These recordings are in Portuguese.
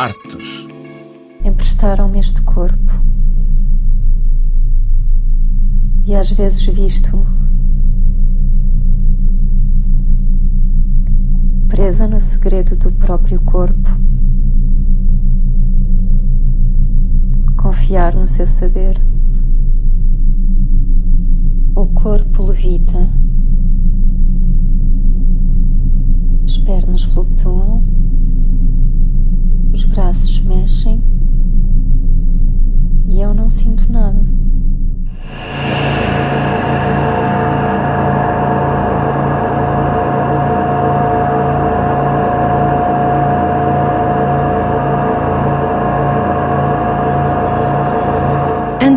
Artes. Emprestaram-me este corpo. E às vezes visto presa no segredo do próprio corpo. Confiar no seu saber. O corpo levita. As pernas flutuam. Os braços mexem. E eu não sinto nada.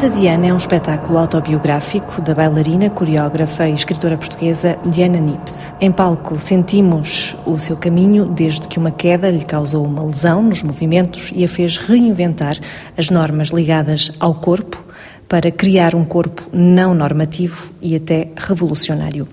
Anda Diana é um espetáculo autobiográfico da bailarina, coreógrafa e escritora portuguesa Diana Nips. Em palco sentimos o seu caminho desde que uma queda lhe causou uma lesão nos movimentos e a fez reinventar as normas ligadas ao corpo para criar um corpo não normativo e até revolucionário.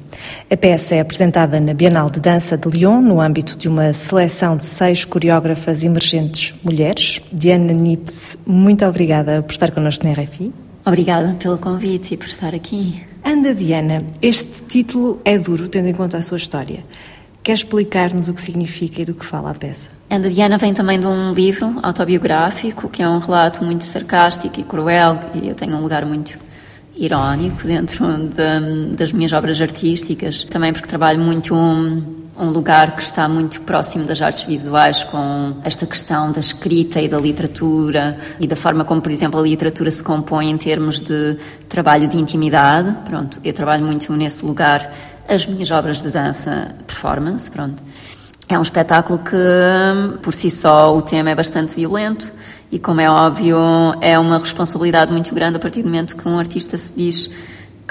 A peça é apresentada na Bienal de Dança de Lyon, no âmbito de uma seleção de seis coreógrafas emergentes mulheres. Diana Nips, muito obrigada por estar connosco na RFI. Obrigada pelo convite e por estar aqui. Anda Diana, este título é duro, tendo em conta a sua história. Quer explicar-nos o que significa e do que fala a peça? Anda Diana vem também de um livro autobiográfico, que é um relato muito sarcástico e cruel, e eu tenho um lugar muito irónico dentro de, das minhas obras artísticas, também porque trabalho muito um, um lugar que está muito próximo das artes visuais, com esta questão da escrita e da literatura e da forma como, por exemplo, a literatura se compõe em termos de trabalho de intimidade. Pronto, eu trabalho muito nesse lugar as minhas obras de dança performance, pronto. É um espetáculo que, por si só, o tema é bastante violento e, como é óbvio, é uma responsabilidade muito grande a partir do momento que um artista se diz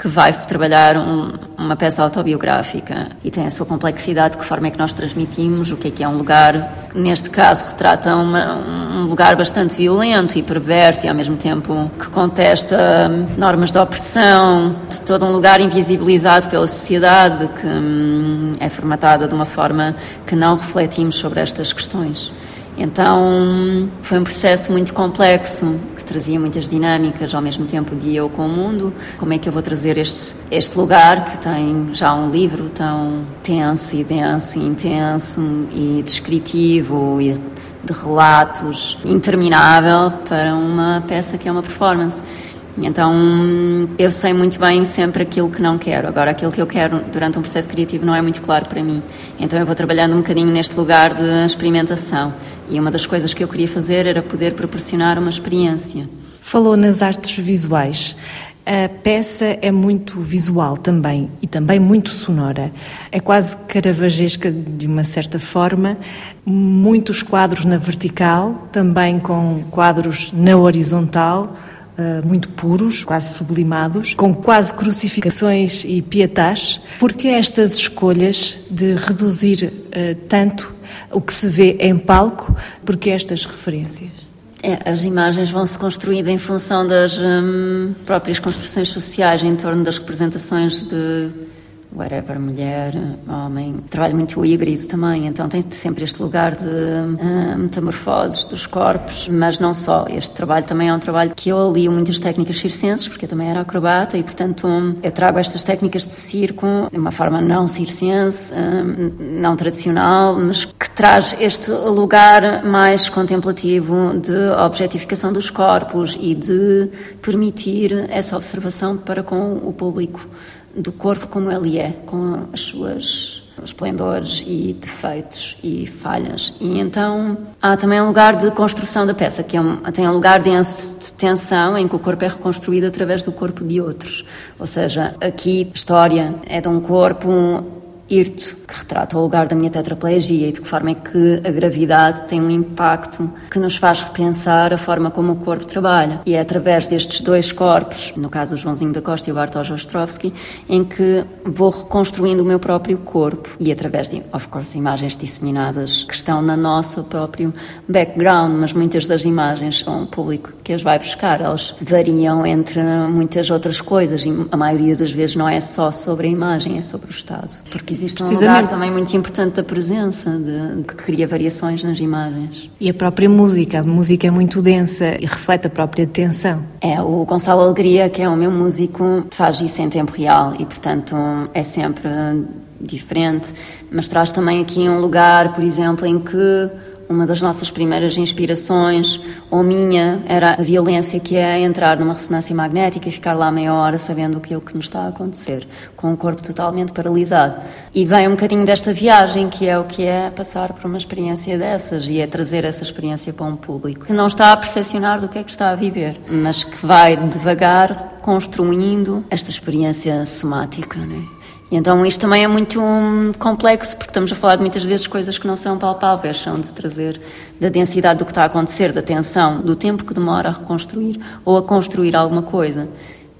que vai trabalhar um, uma peça autobiográfica e tem a sua complexidade, de que forma é que nós transmitimos, o que é que é um lugar, neste caso retrata uma, um lugar bastante violento e perverso e ao mesmo tempo que contesta normas de opressão, de todo um lugar invisibilizado pela sociedade que hum, é formatada de uma forma que não refletimos sobre estas questões. Então foi um processo muito complexo que trazia muitas dinâmicas ao mesmo tempo de eu com o mundo. Como é que eu vou trazer este, este lugar que tem já um livro tão tenso e denso e intenso e descritivo e de relatos interminável para uma peça que é uma performance. Então eu sei muito bem sempre aquilo que não quero. Agora, aquilo que eu quero durante um processo criativo não é muito claro para mim. Então eu vou trabalhando um bocadinho neste lugar de experimentação. E uma das coisas que eu queria fazer era poder proporcionar uma experiência. Falou nas artes visuais. A peça é muito visual também e também muito sonora. É quase caravagesca de uma certa forma, muitos quadros na vertical, também com quadros na horizontal uh, muito puros, quase sublimados, com quase crucificações e pietás. Por que estas escolhas de reduzir uh, tanto o que se vê em palco? Por que estas referências? É, as imagens vão se construindo em função das hum, próprias construções sociais em torno das representações de whatever, mulher, homem. Trabalho muito o híbrido também, então tem sempre este lugar de uh, metamorfoses dos corpos, mas não só. Este trabalho também é um trabalho que eu alio muitas técnicas circenses, porque eu também era acrobata e, portanto, eu trago estas técnicas de circo de uma forma não circense, uh, não tradicional, mas que traz este lugar mais contemplativo de objetificação dos corpos e de permitir essa observação para com o público do corpo como ele é, com as suas esplendores e defeitos e falhas. E então há também um lugar de construção da peça, que é um, tem um lugar denso de tensão em que o corpo é reconstruído através do corpo de outros. Ou seja, aqui a história é de um corpo Irto, que retrata o lugar da minha tetraplegia e de que forma é que a gravidade tem um impacto que nos faz repensar a forma como o corpo trabalha. E é através destes dois corpos, no caso o Joãozinho da Costa e o Bartosz Ostrovsky, em que vou reconstruindo o meu próprio corpo e através de, of course, imagens disseminadas que estão na nossa próprio background, mas muitas das imagens são o público que as vai buscar, elas variam entre muitas outras coisas e a maioria das vezes não é só sobre a imagem, é sobre o estado. Porque existe um lugar também muito importante da presença, de, que cria variações nas imagens. E a própria música, a música é muito densa e reflete a própria tensão. É, o Gonçalo Alegria, que é o meu músico, faz isso em tempo real e, portanto, é sempre diferente, mas traz também aqui um lugar, por exemplo, em que uma das nossas primeiras inspirações, ou minha, era a violência que é entrar numa ressonância magnética e ficar lá meia hora sabendo aquilo que nos está a acontecer, com o corpo totalmente paralisado. E vem um bocadinho desta viagem, que é o que é passar por uma experiência dessas e é trazer essa experiência para um público que não está a percepcionar do que é que está a viver, mas que vai devagar construindo esta experiência somática, né? E então isto também é muito um, complexo, porque estamos a falar de muitas vezes coisas que não são palpáveis, são de trazer da densidade do que está a acontecer, da tensão, do tempo que demora a reconstruir ou a construir alguma coisa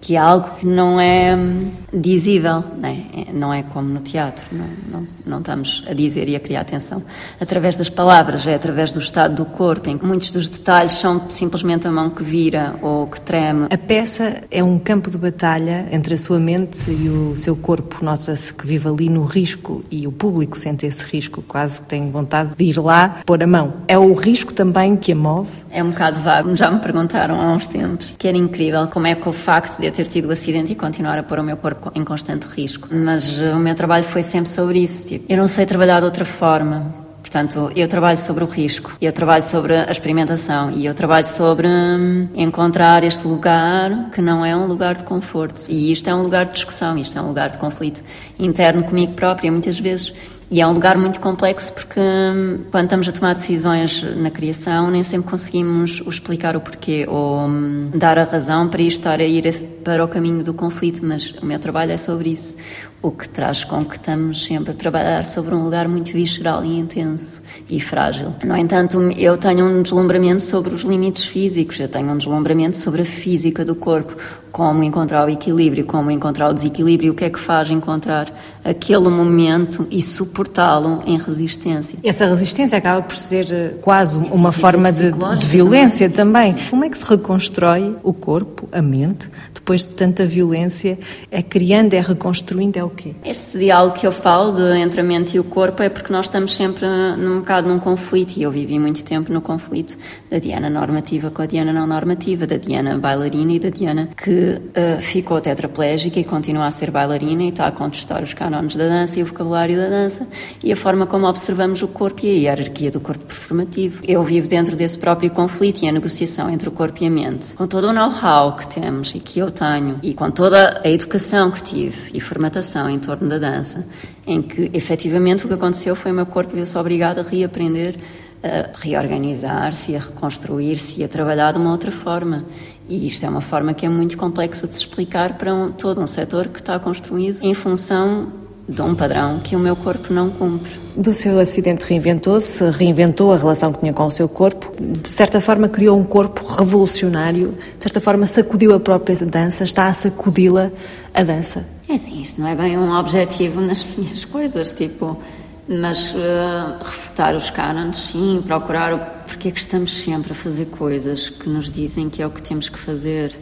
que é algo que não é hum, dizível, não é, é, não é como no teatro, não, não, não, estamos a dizer e a criar atenção através das palavras, é através do estado do corpo, em que muitos dos detalhes são simplesmente a mão que vira ou que treme. A peça é um campo de batalha entre a sua mente e o seu corpo, nota-se que vive ali no risco e o público sente esse risco, quase que tem vontade de ir lá pôr a mão. É o risco também que a move? É um bocado vago, já me perguntaram há uns tempos, que era incrível como é que o facto de eu ter tido o acidente e continuar a pôr o meu corpo em constante risco. Mas uh, o meu trabalho foi sempre sobre isso. Tipo, eu não sei trabalhar de outra forma. Portanto, eu trabalho sobre o risco, eu trabalho sobre a experimentação e eu trabalho sobre hum, encontrar este lugar que não é um lugar de conforto. E isto é um lugar de discussão, isto é um lugar de conflito interno comigo própria, muitas vezes. E é um lugar muito complexo porque hum, quando estamos a tomar decisões na criação nem sempre conseguimos explicar o porquê ou hum, dar a razão para isto estar a ir para o caminho do conflito, mas o meu trabalho é sobre isso, o que traz com que estamos sempre a trabalhar sobre um lugar muito visceral e intenso e frágil. No entanto, eu tenho um deslumbramento sobre os limites físicos, eu tenho um deslumbramento sobre a física do corpo, como encontrar o equilíbrio, como encontrar o desequilíbrio, o que é que faz encontrar aquele momento e suportá-lo em resistência. Essa resistência acaba por ser eh, quase uma forma de, de, violência também. também. Como é que se reconstrói o corpo, a mente, depois de tanta violência? É criando, é reconstruindo, é o quê? Este diálogo que eu falo de entre a mente e o corpo é porque nós estamos sempre num bocado num conflito e eu vivi muito tempo no conflito da Diana normativa com a Diana não normativa, da Diana bailarina e da Diana que uh, ficou tetraplégica e continua a ser bailarina e está a contestar os cânones da dança e o vocabulário da dança e a forma como observamos o corpo e a hierarquia do corpo performativo. Eu vivo dentro desse próprio conflito e a negociação entre o corpo e a mente. Com todo o know-how que temos e que eu tenho e com toda a educação que tive e formatação em torno da dança, em que efetivamente o que aconteceu foi o meu corpo viu-se obrigado a reaprender a reorganizar-se, a reconstruir-se e a trabalhar de uma outra forma. E isto é uma forma que é muito complexa de se explicar para um, todo um setor que está construído em função de um padrão que o meu corpo não cumpre. Do seu acidente reinventou-se, reinventou a relação que tinha com o seu corpo, de certa forma criou um corpo revolucionário, de certa forma sacudiu a própria dança, está a sacudi-la a dança. É sim, isso não é bem um objetivo nas minhas coisas, tipo, mas uh, refutar os cânones, sim, procurar o porque é que estamos sempre a fazer coisas que nos dizem que é o que temos que fazer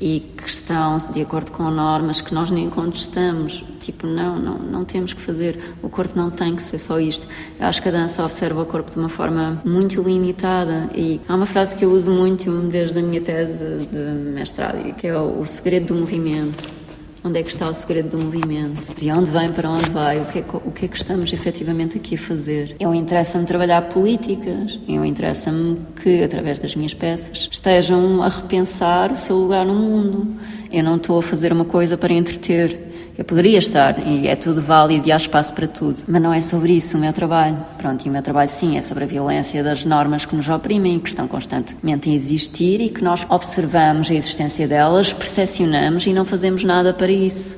e que estão de acordo com normas que nós nem contestamos. Tipo, não, não, não temos que fazer. O corpo não tem que ser só isto. Eu acho que a dança observa o corpo de uma forma muito limitada e há uma frase que eu uso muito desde a minha tese de mestrado, que é o segredo do movimento Onde é que está o segredo do movimento? De onde vem para onde vai? O que é que, o que, é que estamos efetivamente aqui a fazer? Eu interessa-me trabalhar políticas, eu interessa-me que, através das minhas peças, estejam a repensar o seu lugar no mundo. Eu não estou a fazer uma coisa para entreter. Eu poderia estar, e é tudo válido e há espaço para tudo, mas não é sobre isso o meu trabalho. Pronto, e o meu trabalho sim é sobre a violência das normas que nos oprimem, que estão constantemente a existir e que nós observamos a existência delas, percepcionamos e não fazemos nada para isso.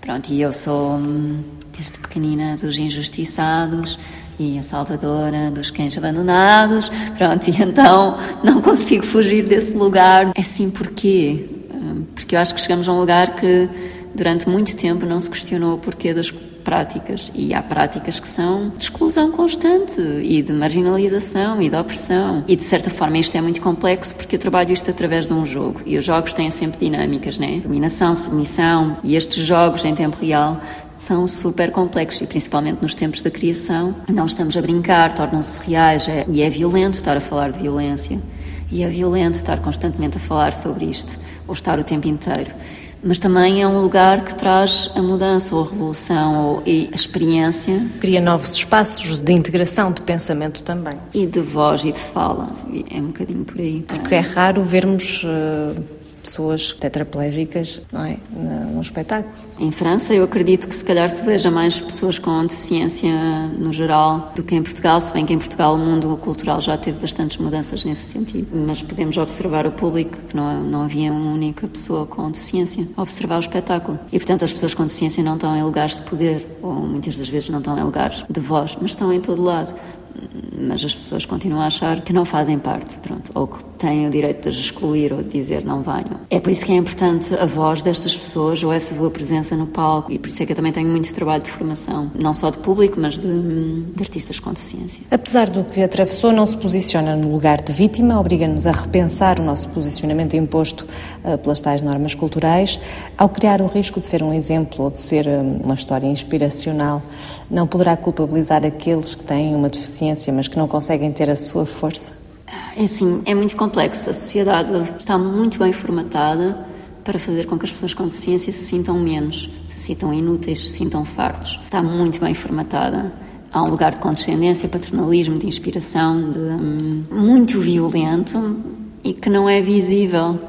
Pronto, e eu sou, hum, desde pequenina, dos injustiçados, e a salvadora dos cães abandonados. Pronto, e então não consigo fugir desse lugar. É assim porquê? Hum, porque eu acho que chegamos a um lugar que durante muito tempo não se questionou o porquê das práticas. E há práticas que são de exclusão constante e de marginalização e de opressão. E de certa forma isto é muito complexo porque eu trabalho isto através de um jogo. E os jogos têm sempre dinâmicas, né? Dominação, submissão. E estes jogos em tempo real são super complexos e principalmente nos tempos da criação. Não estamos a brincar, tornam-se reais é, e é violento estar a falar de violência. E é violento estar constantemente a falar sobre isto, ou estar o tempo inteiro mas também é um lugar que traz a mudança ou a revolução ou, e a experiência. Cria novos espaços de integração de pensamento também. E de voz e de fala. É um bocadinho por aí. Porque é raro vermos. Uh pessoas tetraplégicas não é? espetáculo. Em França, eu acredito que se calhar se veja mais pessoas com deficiência no geral do que em Portugal, se bem que em Portugal o mundo cultural já teve bastantes mudanças nesse sentido. Mas podemos observar o público, que não, não havia uma única pessoa com deficiência observar o espetáculo. E, portanto, as pessoas com deficiência não estão em lugares de poder, ou muitas das vezes não estão em lugares de voz, mas estão em todo lado mas as pessoas continuam a achar que não fazem parte, pronto, ou que têm o direito de excluir ou de dizer não venham. É por isso que é importante a voz destas pessoas ou essa sua presença no palco e por isso é que eu também tenho muito trabalho de formação, não só de público, mas de, de artistas com deficiência. Apesar do que atravessou, não se posiciona no lugar de vítima, obriga-nos a repensar o nosso posicionamento imposto uh, pelas tais normas culturais, ao criar o risco de ser um exemplo ou de ser um, uma história inspiracional, não poderá culpabilizar aqueles que têm uma deficiência, mas que não conseguem ter a sua força? É assim, é muito complexo. A sociedade está muito bem formatada para fazer com que as pessoas com deficiência se sintam menos, se sintam inúteis, se sintam fartos. Está muito bem formatada. Há um lugar de condescendência, paternalismo, de inspiração, de hum, muito violento e que não é visível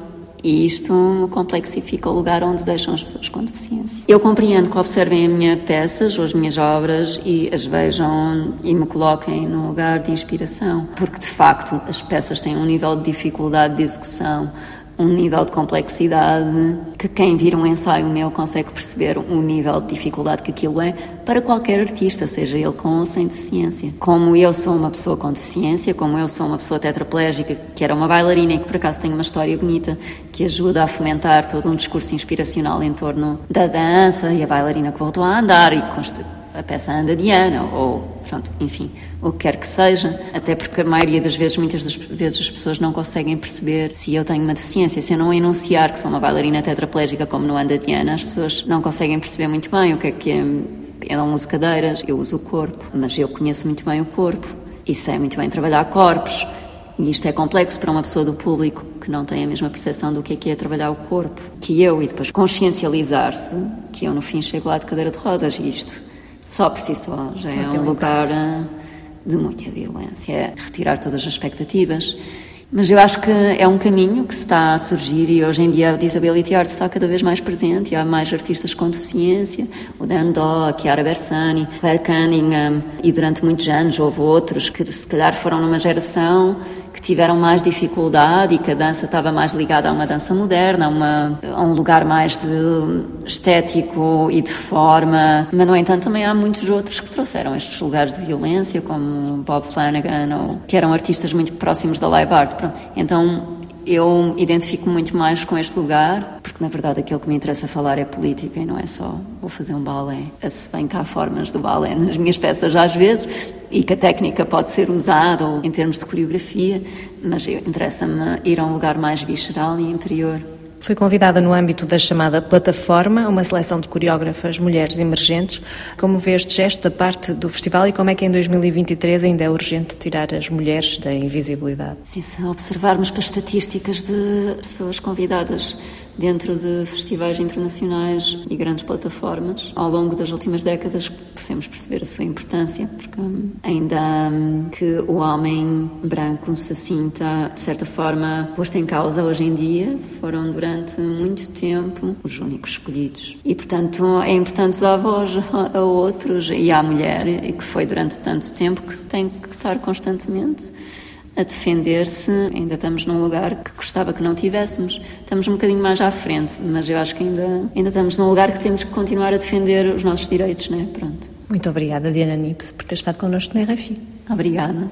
e isto complexifica o lugar onde deixam as pessoas com deficiência. Eu compreendo que observem a minha peças ou as minhas obras e as vejam e me coloquem no lugar de inspiração, porque de facto as peças têm um nível de dificuldade de execução um nível de complexidade que quem vir um ensaio meu consegue perceber o nível de dificuldade que aquilo é para qualquer artista, seja ele com ou sem deficiência. Como eu sou uma pessoa com deficiência, como eu sou uma pessoa tetraplégica, que era uma bailarina e que por acaso tem uma história bonita que ajuda a fomentar todo um discurso inspiracional em torno da dança e a bailarina que voltou a andar e a peça anda de ano, ou pronto, enfim, o que quer que seja, até porque a maioria das vezes, muitas das vezes as pessoas não conseguem perceber se eu tenho uma deficiência, se eu não enunciar que sou uma bailarina tetraplégica como no anda de ano, as pessoas não conseguem perceber muito bem o que é que é. Eu não uso cadeiras, eu uso o corpo, mas eu conheço muito bem o corpo e sei muito bem trabalhar corpos. E isto é complexo para uma pessoa do público que não tem a mesma percepção do que é que é trabalhar o corpo que eu e depois consciencializar-se que eu no fim chego lá de cadeira de rodas e isto só por si só já é um lugar eh, de muita violência, é retirar todas as expectativas. Mas eu acho que é um caminho que está a surgir e hoje em dia a disability art está cada vez mais presente e há mais artistas com deficiência, o Dan Daw, a Chiara Bersani, Claire Cunningham e durante muitos anos houve outros que se calhar foram numa geração tiveram mais dificuldade e que a dança estava mais ligada a uma dança moderna, a, uma, a um lugar mais de estético e de forma. Mas, no entanto, também há muitos outros que trouxeram estes lugares de violência, como Bob Flanagan, ou, que eram artistas muito próximos da live art. Então, eu identifico muito mais com este lugar, porque na verdade aquilo que me interessa falar é política e não é só vou fazer um balé. Se bem que há formas do balé nas minhas peças às vezes e que a técnica pode ser usada ou em termos de coreografia, mas interessa-me ir a um lugar mais visceral e interior. Foi convidada no âmbito da chamada Plataforma, uma seleção de coreógrafas mulheres emergentes. Como vê este gesto da parte do festival e como é que em 2023 ainda é urgente tirar as mulheres da invisibilidade? Sim, se observarmos para estatísticas de pessoas convidadas dentro de festivais internacionais e grandes plataformas. Ao longo das últimas décadas podemos perceber a sua importância, porque hum, ainda hum, que o homem branco se sinta, de certa forma, posto em causa hoje em dia, foram durante muito tempo os únicos escolhidos. E, portanto, é importante dar voz a outros e à mulher, e que foi durante tanto tempo que tem que estar constantemente a defender-se. Ainda estamos num lugar que gostava que não tivéssemos. Estamos um bocadinho mais à frente, mas eu acho que ainda, ainda estamos num lugar que temos que continuar a defender os nossos direitos, né? Pronto. Muito obrigada, Diana Nips, por ter estado connosco na RFI. Obrigada.